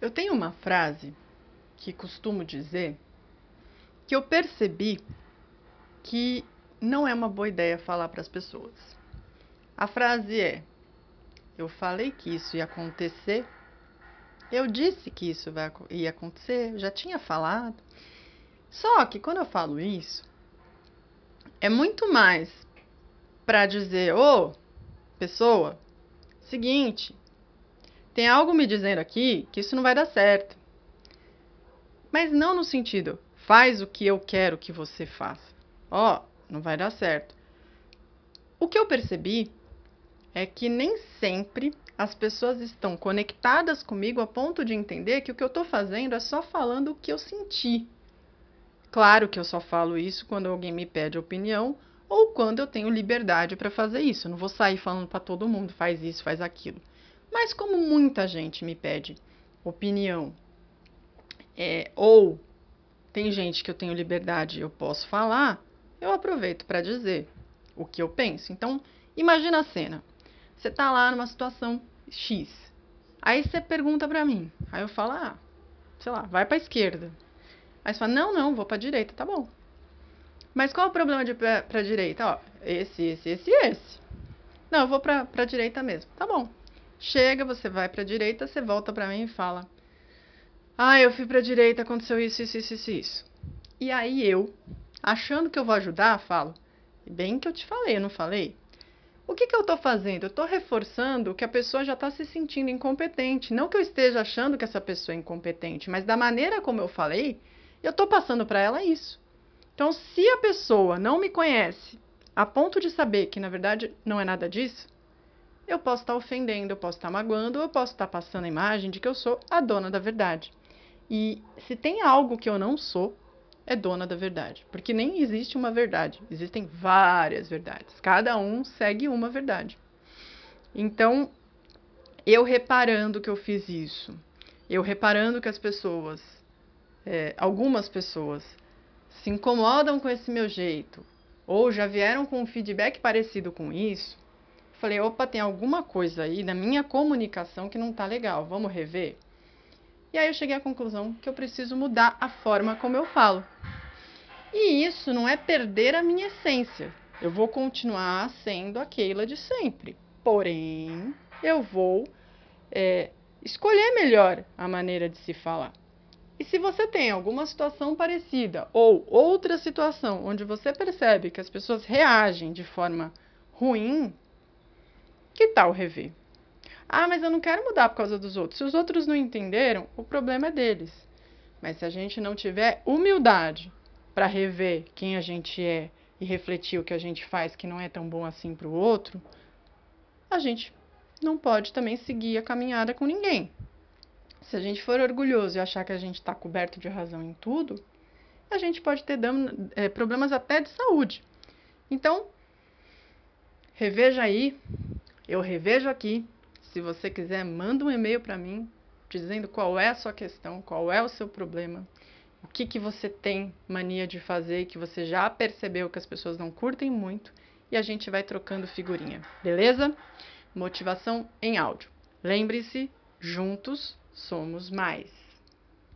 Eu tenho uma frase que costumo dizer que eu percebi que não é uma boa ideia falar para as pessoas. A frase é: Eu falei que isso ia acontecer. Eu disse que isso ia acontecer, já tinha falado. Só que quando eu falo isso, é muito mais para dizer: Ô, oh, pessoa, seguinte, tem algo me dizendo aqui que isso não vai dar certo. Mas não no sentido, faz o que eu quero que você faça. Ó, oh, não vai dar certo. O que eu percebi é que nem sempre as pessoas estão conectadas comigo a ponto de entender que o que eu estou fazendo é só falando o que eu senti. Claro que eu só falo isso quando alguém me pede opinião ou quando eu tenho liberdade para fazer isso. Eu não vou sair falando para todo mundo, faz isso, faz aquilo. Mas como muita gente me pede opinião, é, ou tem gente que eu tenho liberdade e eu posso falar, eu aproveito para dizer o que eu penso. Então, imagina a cena. Você está lá numa situação X. Aí você pergunta para mim. Aí eu falo, ah, sei lá, vai para esquerda. Aí você fala, não, não, vou para direita, tá bom. Mas qual é o problema de para a direita? Ó, esse, esse, esse esse. Não, eu vou para a direita mesmo. Tá bom. Chega, você vai para a direita, você volta para mim e fala: "Ah, eu fui para a direita, aconteceu isso, isso, isso, isso, isso". E aí eu, achando que eu vou ajudar, falo: "Bem que eu te falei, eu não falei?" O que, que eu estou fazendo? Eu estou reforçando que a pessoa já está se sentindo incompetente. Não que eu esteja achando que essa pessoa é incompetente, mas da maneira como eu falei, eu estou passando para ela isso. Então, se a pessoa não me conhece a ponto de saber que na verdade não é nada disso, eu posso estar ofendendo, eu posso estar magoando, eu posso estar passando a imagem de que eu sou a dona da verdade. E se tem algo que eu não sou, é dona da verdade. Porque nem existe uma verdade, existem várias verdades. Cada um segue uma verdade. Então, eu reparando que eu fiz isso, eu reparando que as pessoas, é, algumas pessoas, se incomodam com esse meu jeito, ou já vieram com um feedback parecido com isso, Falei, opa, tem alguma coisa aí na minha comunicação que não tá legal, vamos rever? E aí eu cheguei à conclusão que eu preciso mudar a forma como eu falo. E isso não é perder a minha essência. Eu vou continuar sendo a Keila de sempre. Porém, eu vou é, escolher melhor a maneira de se falar. E se você tem alguma situação parecida ou outra situação onde você percebe que as pessoas reagem de forma ruim, que tal rever? Ah, mas eu não quero mudar por causa dos outros. Se os outros não entenderam, o problema é deles. Mas se a gente não tiver humildade para rever quem a gente é e refletir o que a gente faz que não é tão bom assim para o outro, a gente não pode também seguir a caminhada com ninguém. Se a gente for orgulhoso e achar que a gente está coberto de razão em tudo, a gente pode ter é, problemas até de saúde. Então, reveja aí eu revejo aqui. Se você quiser, manda um e-mail para mim dizendo qual é a sua questão, qual é o seu problema, o que, que você tem mania de fazer que você já percebeu que as pessoas não curtem muito e a gente vai trocando figurinha, beleza? Motivação em áudio. Lembre-se, juntos somos mais.